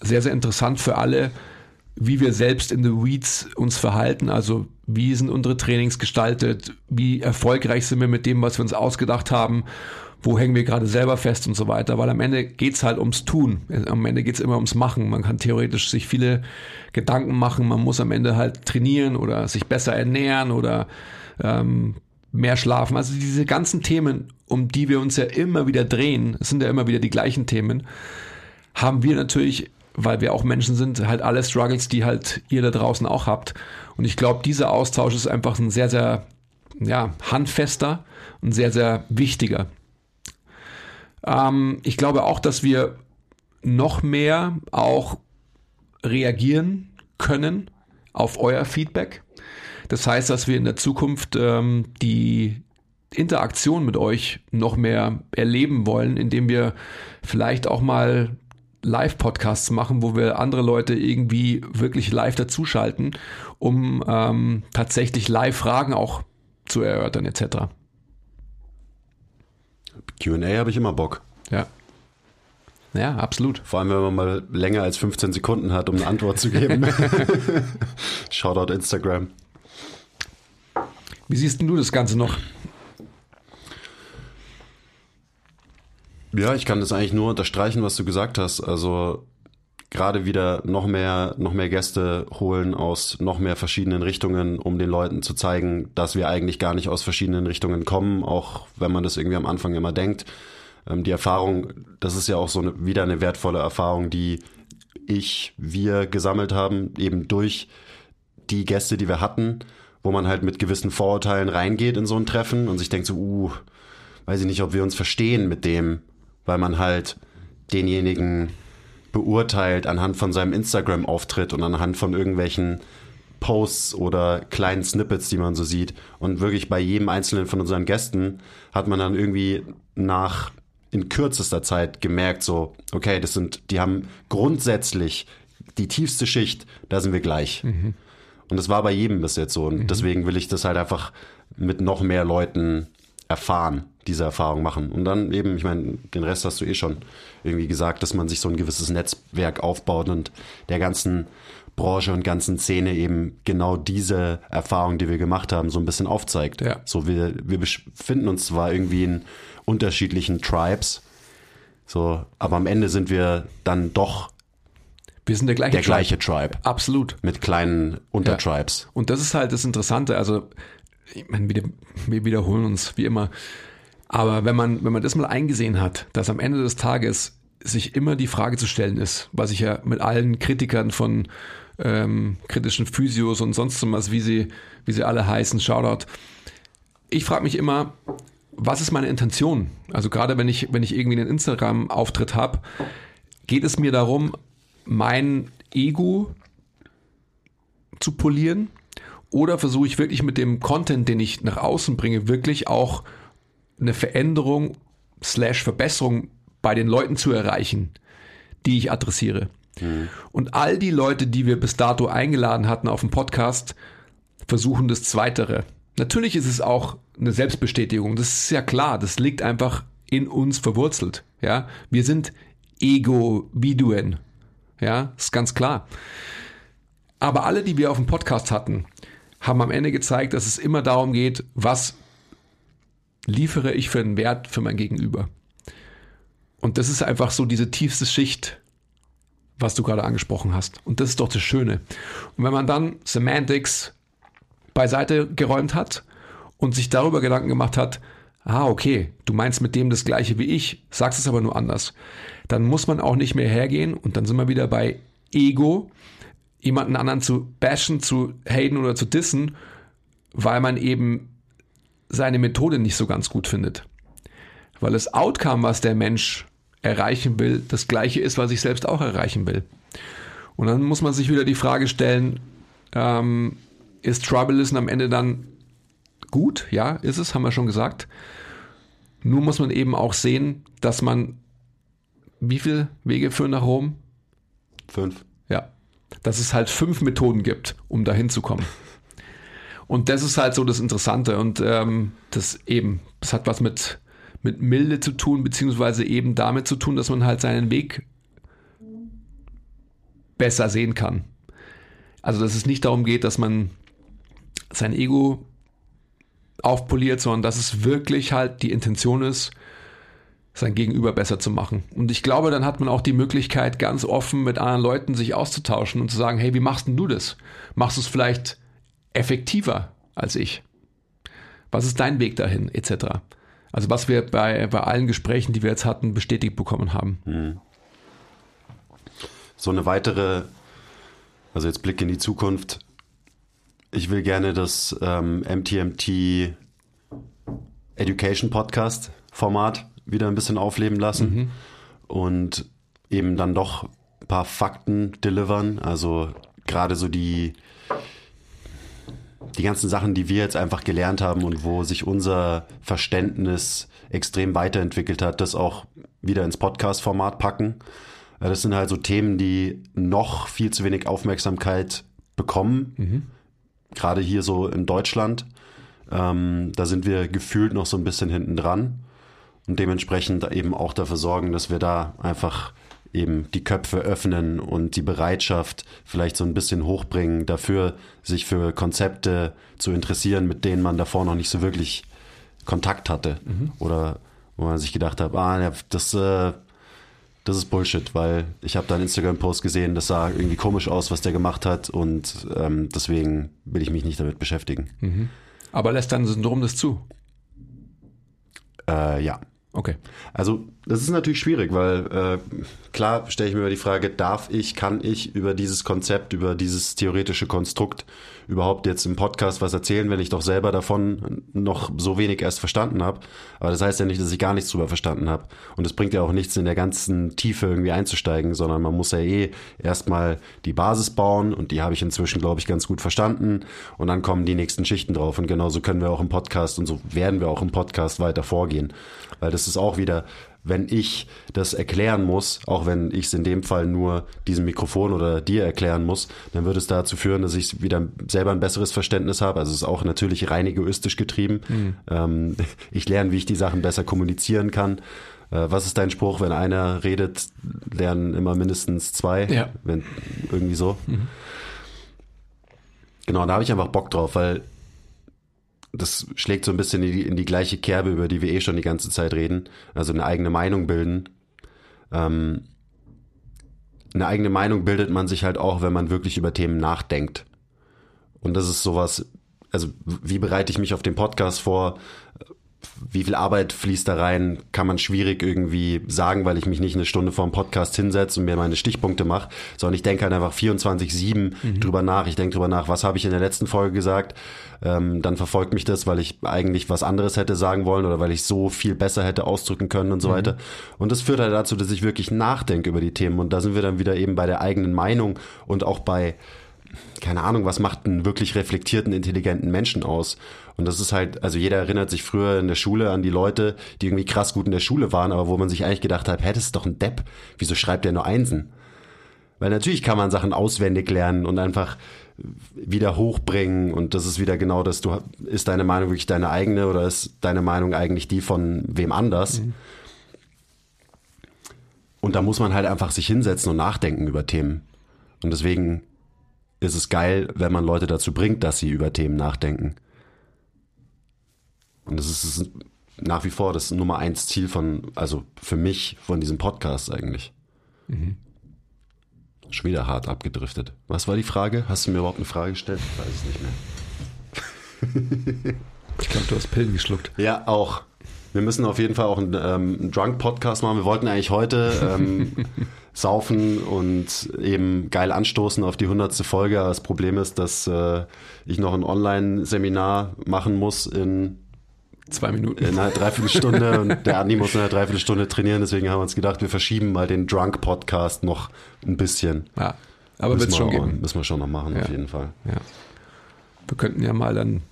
sehr, sehr interessant für alle, wie wir selbst in the Weeds uns verhalten. Also wie sind unsere Trainings gestaltet? Wie erfolgreich sind wir mit dem, was wir uns ausgedacht haben? Wo hängen wir gerade selber fest und so weiter? Weil am Ende geht's halt ums Tun. Am Ende geht's immer ums Machen. Man kann theoretisch sich viele Gedanken machen. Man muss am Ende halt trainieren oder sich besser ernähren oder ähm, mehr schlafen. Also diese ganzen Themen, um die wir uns ja immer wieder drehen, es sind ja immer wieder die gleichen Themen, haben wir natürlich weil wir auch Menschen sind, halt alle Struggles, die halt ihr da draußen auch habt. Und ich glaube, dieser Austausch ist einfach ein sehr, sehr ja, handfester und sehr, sehr wichtiger. Ähm, ich glaube auch, dass wir noch mehr auch reagieren können auf euer Feedback. Das heißt, dass wir in der Zukunft ähm, die Interaktion mit euch noch mehr erleben wollen, indem wir vielleicht auch mal Live-Podcasts machen, wo wir andere Leute irgendwie wirklich live dazuschalten, um ähm, tatsächlich Live-Fragen auch zu erörtern etc. QA habe ich immer Bock. Ja. Ja, absolut. Vor allem, wenn man mal länger als 15 Sekunden hat, um eine Antwort zu geben. Shoutout Instagram. Wie siehst du das Ganze noch? Ja, ich kann das eigentlich nur unterstreichen, was du gesagt hast. Also gerade wieder noch mehr, noch mehr Gäste holen aus noch mehr verschiedenen Richtungen, um den Leuten zu zeigen, dass wir eigentlich gar nicht aus verschiedenen Richtungen kommen, auch wenn man das irgendwie am Anfang immer denkt. Ähm, die Erfahrung, das ist ja auch so eine, wieder eine wertvolle Erfahrung, die ich, wir gesammelt haben, eben durch die Gäste, die wir hatten wo man halt mit gewissen Vorurteilen reingeht in so ein Treffen und sich denkt so, uh, weiß ich nicht, ob wir uns verstehen mit dem, weil man halt denjenigen beurteilt anhand von seinem Instagram-Auftritt und anhand von irgendwelchen Posts oder kleinen Snippets, die man so sieht. Und wirklich bei jedem einzelnen von unseren Gästen hat man dann irgendwie nach in kürzester Zeit gemerkt, so, okay, das sind, die haben grundsätzlich die tiefste Schicht, da sind wir gleich. Mhm. Und das war bei jedem bis jetzt so. Und mhm. deswegen will ich das halt einfach mit noch mehr Leuten erfahren, diese Erfahrung machen. Und dann eben, ich meine, den Rest hast du eh schon irgendwie gesagt, dass man sich so ein gewisses Netzwerk aufbaut und der ganzen Branche und ganzen Szene eben genau diese Erfahrung, die wir gemacht haben, so ein bisschen aufzeigt. Ja. So, wir, wir befinden uns zwar irgendwie in unterschiedlichen Tribes, so, aber am Ende sind wir dann doch wir sind der gleiche, der gleiche Tribe. Absolut. Mit kleinen Untertribes. Ja. Und das ist halt das Interessante. Also, ich meine, wir, wir wiederholen uns wie immer. Aber wenn man, wenn man das mal eingesehen hat, dass am Ende des Tages sich immer die Frage zu stellen ist, was ich ja mit allen Kritikern von ähm, kritischen Physios und sonst was, wie sie, wie sie alle heißen, Shoutout. Ich frage mich immer, was ist meine Intention? Also gerade wenn ich, wenn ich irgendwie einen Instagram-Auftritt habe, geht es mir darum, mein Ego zu polieren? Oder versuche ich wirklich mit dem Content, den ich nach außen bringe, wirklich auch eine Veränderung slash Verbesserung bei den Leuten zu erreichen, die ich adressiere? Mhm. Und all die Leute, die wir bis dato eingeladen hatten auf dem Podcast, versuchen das Zweitere. Natürlich ist es auch eine Selbstbestätigung. Das ist ja klar. Das liegt einfach in uns verwurzelt. Ja, wir sind Ego-Viduen. Ja, ist ganz klar. Aber alle, die wir auf dem Podcast hatten, haben am Ende gezeigt, dass es immer darum geht, was liefere ich für einen Wert für mein Gegenüber. Und das ist einfach so diese tiefste Schicht was du gerade angesprochen hast. Und das ist doch das Schöne. Und wenn man dann Semantics beiseite geräumt hat und sich darüber Gedanken gemacht hat, ah, okay, du meinst mit dem das gleiche wie ich, sagst es aber nur anders, dann muss man auch nicht mehr hergehen und dann sind wir wieder bei Ego, jemanden anderen zu bashen, zu haten oder zu dissen, weil man eben seine Methode nicht so ganz gut findet. Weil das Outcome, was der Mensch erreichen will, das gleiche ist, was ich selbst auch erreichen will. Und dann muss man sich wieder die Frage stellen, ähm, ist Tribalism am Ende dann gut? Ja, ist es, haben wir schon gesagt. Nur muss man eben auch sehen, dass man, wie viele Wege führen nach Rom? Fünf. Ja. Dass es halt fünf Methoden gibt, um dahin zu kommen. Und das ist halt so das Interessante. Und ähm, das eben, das hat was mit mit Milde zu tun, beziehungsweise eben damit zu tun, dass man halt seinen Weg besser sehen kann. Also, dass es nicht darum geht, dass man sein Ego aufpoliert, sondern dass es wirklich halt die Intention ist, sein Gegenüber besser zu machen. Und ich glaube, dann hat man auch die Möglichkeit, ganz offen mit anderen Leuten sich auszutauschen und zu sagen, hey, wie machst denn du das? Machst du es vielleicht effektiver als ich? Was ist dein Weg dahin, etc.? Also was wir bei, bei allen Gesprächen, die wir jetzt hatten, bestätigt bekommen haben. So eine weitere, also jetzt Blick in die Zukunft. Ich will gerne das ähm, MTMT Education Podcast Format wieder ein bisschen aufleben lassen mhm. und eben dann doch ein paar Fakten delivern. Also gerade so die, die ganzen Sachen, die wir jetzt einfach gelernt haben und wo sich unser Verständnis extrem weiterentwickelt hat, das auch wieder ins Podcast-Format packen. Äh, das sind halt so Themen, die noch viel zu wenig Aufmerksamkeit bekommen, mhm. gerade hier so in Deutschland. Ähm, da sind wir gefühlt noch so ein bisschen hinten dran und dementsprechend eben auch dafür sorgen, dass wir da einfach eben die Köpfe öffnen und die Bereitschaft vielleicht so ein bisschen hochbringen, dafür sich für Konzepte zu interessieren, mit denen man davor noch nicht so wirklich Kontakt hatte. Mhm. Oder wo man sich gedacht hat, ah, das, äh, das ist Bullshit, weil ich habe da einen Instagram-Post gesehen, das sah irgendwie komisch aus, was der gemacht hat und ähm, deswegen will ich mich nicht damit beschäftigen. Mhm. Aber lässt dein Syndrom das zu? Äh, ja. Okay. Also das ist natürlich schwierig, weil äh, klar stelle ich mir die Frage, darf ich, kann ich über dieses Konzept, über dieses theoretische Konstrukt überhaupt jetzt im Podcast was erzählen, wenn ich doch selber davon noch so wenig erst verstanden habe. Aber das heißt ja nicht, dass ich gar nichts drüber verstanden habe. Und es bringt ja auch nichts in der ganzen Tiefe irgendwie einzusteigen, sondern man muss ja eh erstmal die Basis bauen und die habe ich inzwischen, glaube ich, ganz gut verstanden. Und dann kommen die nächsten Schichten drauf. Und genauso können wir auch im Podcast und so werden wir auch im Podcast weiter vorgehen. Weil das ist auch wieder wenn ich das erklären muss, auch wenn ich es in dem Fall nur diesem Mikrofon oder dir erklären muss, dann würde es dazu führen, dass ich wieder selber ein besseres Verständnis habe. Also es ist auch natürlich rein egoistisch getrieben. Mhm. Ähm, ich lerne, wie ich die Sachen besser kommunizieren kann. Äh, was ist dein Spruch, wenn einer redet, lernen immer mindestens zwei? Ja. Wenn, irgendwie so. Mhm. Genau, da habe ich einfach Bock drauf, weil das schlägt so ein bisschen in die, in die gleiche Kerbe, über die wir eh schon die ganze Zeit reden. Also eine eigene Meinung bilden. Ähm, eine eigene Meinung bildet man sich halt auch, wenn man wirklich über Themen nachdenkt. Und das ist sowas, also wie bereite ich mich auf den Podcast vor? Wie viel Arbeit fließt da rein, kann man schwierig irgendwie sagen, weil ich mich nicht eine Stunde vor dem Podcast hinsetze und mir meine Stichpunkte mache, sondern ich denke halt einfach 24-7 mhm. drüber nach. Ich denke drüber nach, was habe ich in der letzten Folge gesagt. Ähm, dann verfolgt mich das, weil ich eigentlich was anderes hätte sagen wollen oder weil ich so viel besser hätte ausdrücken können und so mhm. weiter. Und das führt halt dazu, dass ich wirklich nachdenke über die Themen. Und da sind wir dann wieder eben bei der eigenen Meinung und auch bei keine Ahnung, was macht einen wirklich reflektierten, intelligenten Menschen aus? Und das ist halt, also jeder erinnert sich früher in der Schule an die Leute, die irgendwie krass gut in der Schule waren, aber wo man sich eigentlich gedacht hat, hä, das ist doch ein Depp. Wieso schreibt der nur Einsen? Weil natürlich kann man Sachen auswendig lernen und einfach wieder hochbringen und das ist wieder genau das, du ist deine Meinung wirklich deine eigene oder ist deine Meinung eigentlich die von wem anders? Mhm. Und da muss man halt einfach sich hinsetzen und nachdenken über Themen. Und deswegen ist es geil, wenn man Leute dazu bringt, dass sie über Themen nachdenken. Und das ist nach wie vor das Nummer eins Ziel von, also für mich, von diesem Podcast eigentlich. Mhm. Schon wieder hart abgedriftet. Was war die Frage? Hast du mir überhaupt eine Frage gestellt? Ich weiß es nicht mehr. ich glaube, du hast Pillen geschluckt. Ja, auch. Wir müssen auf jeden Fall auch einen, ähm, einen Drunk-Podcast machen. Wir wollten eigentlich heute ähm, saufen und eben geil anstoßen auf die hundertste Folge. das Problem ist, dass äh, ich noch ein Online-Seminar machen muss in zwei Minuten. In einer Dreiviertelstunde und der Andi muss in einer Dreiviertelstunde trainieren. Deswegen haben wir uns gedacht, wir verschieben mal den Drunk-Podcast noch ein bisschen. Ja, aber wird schon geben. Müssen wir schon noch machen, ja. auf jeden Fall. Ja. Wir könnten ja mal dann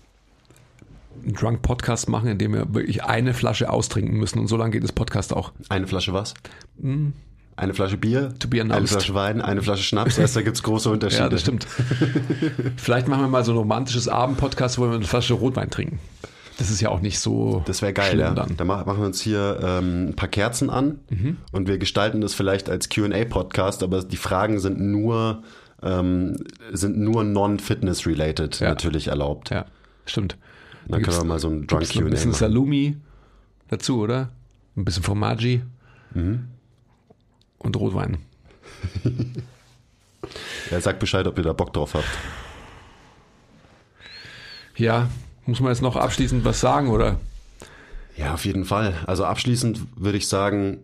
einen Drunk-Podcast machen, in dem wir wirklich eine Flasche austrinken müssen. Und so lange geht das Podcast auch. Eine Flasche was? Mm. Eine Flasche Bier, eine Flasche Wein, eine Flasche Schnaps. Heißt, da gibt es große Unterschiede. ja, das stimmt. Vielleicht machen wir mal so ein romantisches Abend-Podcast, wo wir eine Flasche Rotwein trinken. Das ist ja auch nicht so. Das wäre geil, ja. Dann. dann machen wir uns hier ähm, ein paar Kerzen an mhm. und wir gestalten das vielleicht als QA-Podcast, aber die Fragen sind nur, ähm, sind nur non-fitness-related ja. natürlich erlaubt. Ja, stimmt. Dann können wir mal so ein Drunk QA. Ein bisschen Salumi dazu, oder? Ein bisschen Formaggi mhm. Und Rotwein. ja, sagt Bescheid, ob ihr da Bock drauf habt. Ja, muss man jetzt noch abschließend was sagen, oder? Ja, auf jeden Fall. Also abschließend würde ich sagen,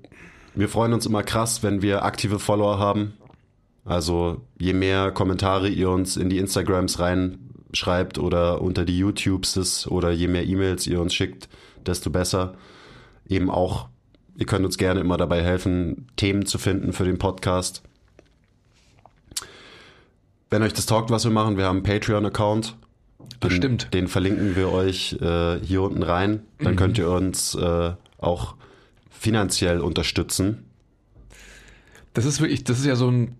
wir freuen uns immer krass, wenn wir aktive Follower haben. Also je mehr Kommentare ihr uns in die Instagrams rein schreibt oder unter die YouTubes oder je mehr E-Mails ihr uns schickt, desto besser. Eben auch, ihr könnt uns gerne immer dabei helfen, Themen zu finden für den Podcast. Wenn euch das taugt, was wir machen, wir haben einen Patreon-Account. Den, stimmt. Den verlinken wir euch äh, hier unten rein. Dann mhm. könnt ihr uns äh, auch finanziell unterstützen. Das ist wirklich, das ist ja so ein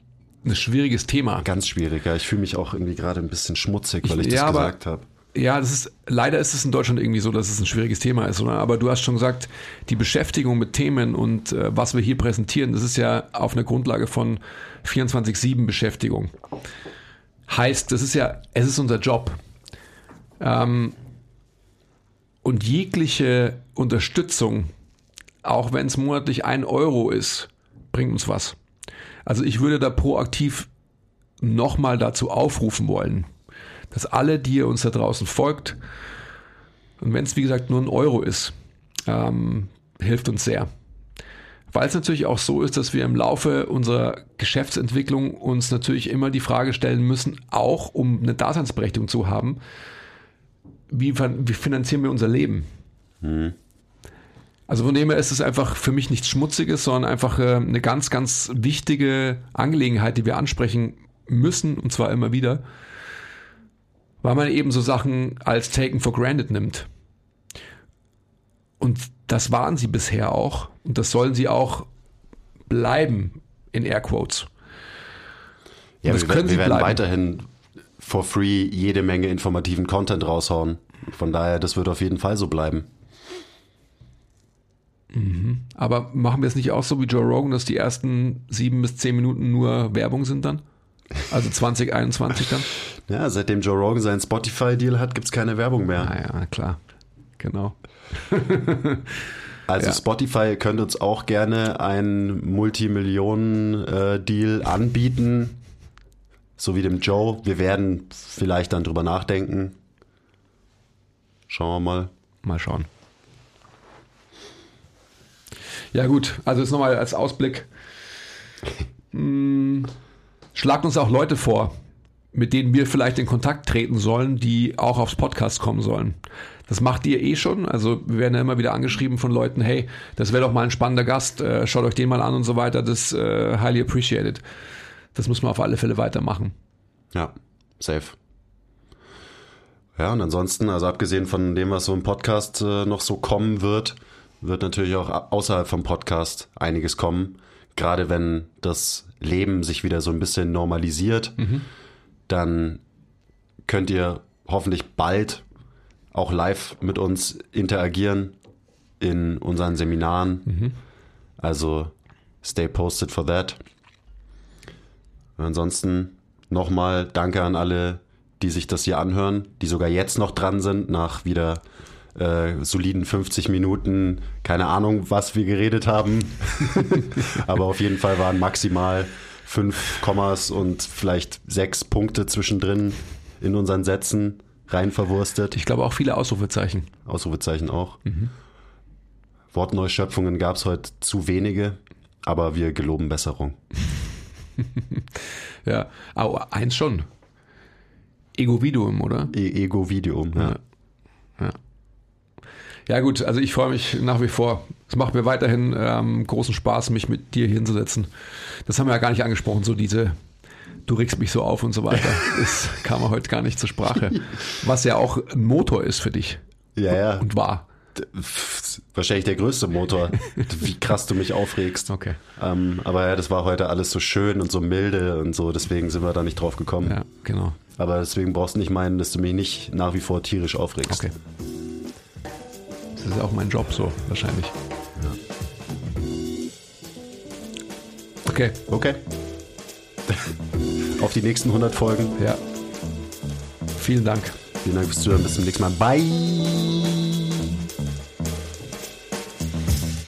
ein schwieriges Thema. Ganz schwierig, ja. Ich fühle mich auch irgendwie gerade ein bisschen schmutzig, weil ich, ich das ja, gesagt habe. Ja, das ist, leider ist es in Deutschland irgendwie so, dass es ein schwieriges Thema ist, oder? Aber du hast schon gesagt, die Beschäftigung mit Themen und äh, was wir hier präsentieren, das ist ja auf einer Grundlage von 24-7 Beschäftigung. Heißt, das ist ja, es ist unser Job. Ähm, und jegliche Unterstützung, auch wenn es monatlich ein Euro ist, bringt uns was. Also ich würde da proaktiv nochmal dazu aufrufen wollen, dass alle, die ihr uns da draußen folgt, und wenn es wie gesagt nur ein Euro ist, ähm, hilft uns sehr. weil es natürlich auch so ist, dass wir im Laufe unserer Geschäftsentwicklung uns natürlich immer die Frage stellen müssen, auch um eine Daseinsberechtigung zu haben, wie, wie finanzieren wir unser Leben? Mhm. Also von dem her ist es einfach für mich nichts Schmutziges, sondern einfach äh, eine ganz, ganz wichtige Angelegenheit, die wir ansprechen müssen, und zwar immer wieder, weil man eben so Sachen als taken for granted nimmt. Und das waren sie bisher auch. Und das sollen sie auch bleiben, in Airquotes. Ja, wir, wir, werden bleiben. weiterhin for free jede Menge informativen Content raushauen. Von daher, das wird auf jeden Fall so bleiben. Mhm. Aber machen wir es nicht auch so wie Joe Rogan, dass die ersten sieben bis zehn Minuten nur Werbung sind dann? Also 2021 dann? Ja, seitdem Joe Rogan seinen Spotify-Deal hat, gibt es keine Werbung mehr. Ah ja, klar. Genau. also ja. Spotify könnte uns auch gerne einen Multimillionen-Deal anbieten, so wie dem Joe. Wir werden vielleicht dann drüber nachdenken. Schauen wir mal. Mal schauen. Ja, gut, also jetzt nochmal als Ausblick. Hm, schlagt uns auch Leute vor, mit denen wir vielleicht in Kontakt treten sollen, die auch aufs Podcast kommen sollen. Das macht ihr eh schon. Also wir werden ja immer wieder angeschrieben von Leuten, hey, das wäre doch mal ein spannender Gast, äh, schaut euch den mal an und so weiter. Das äh, highly appreciated. Das muss man auf alle Fälle weitermachen. Ja, safe. Ja, und ansonsten, also abgesehen von dem, was so im Podcast äh, noch so kommen wird, wird natürlich auch außerhalb vom Podcast einiges kommen. Gerade wenn das Leben sich wieder so ein bisschen normalisiert, mhm. Dann könnt ihr hoffentlich bald auch live mit uns interagieren in unseren Seminaren. Mhm. Also stay posted for that. Und ansonsten nochmal danke an alle, die sich das hier anhören, die sogar jetzt noch dran sind, nach wieder äh, soliden 50 Minuten, keine Ahnung, was wir geredet haben. Aber auf jeden Fall waren maximal fünf Kommas und vielleicht sechs Punkte zwischendrin in unseren Sätzen rein verwurstet. Ich glaube auch viele Ausrufezeichen. Ausrufezeichen auch. Mhm. Wortneuschöpfungen gab es heute zu wenige, aber wir geloben Besserung. ja, aber eins schon. Ego-Videum, oder? E Ego-Videum, ja. ja. ja. Ja gut, also ich freue mich nach wie vor. Es macht mir weiterhin ähm, großen Spaß, mich mit dir hinzusetzen. Das haben wir ja gar nicht angesprochen, so diese, du regst mich so auf und so weiter. Das kam ja heute gar nicht zur Sprache. Was ja auch ein Motor ist für dich. Ja, ja. Und war. Wahrscheinlich der größte Motor, wie krass du mich aufregst. Okay. Ähm, aber ja, das war heute alles so schön und so milde und so, deswegen sind wir da nicht drauf gekommen. Ja, genau. Aber deswegen brauchst du nicht meinen, dass du mich nicht nach wie vor tierisch aufregst. Okay. Das ist auch mein Job so, wahrscheinlich. Okay. Okay. Auf die nächsten 100 Folgen. Ja. Vielen Dank. Vielen Dank fürs Zuhören. Bis zum nächsten Mal. Bye.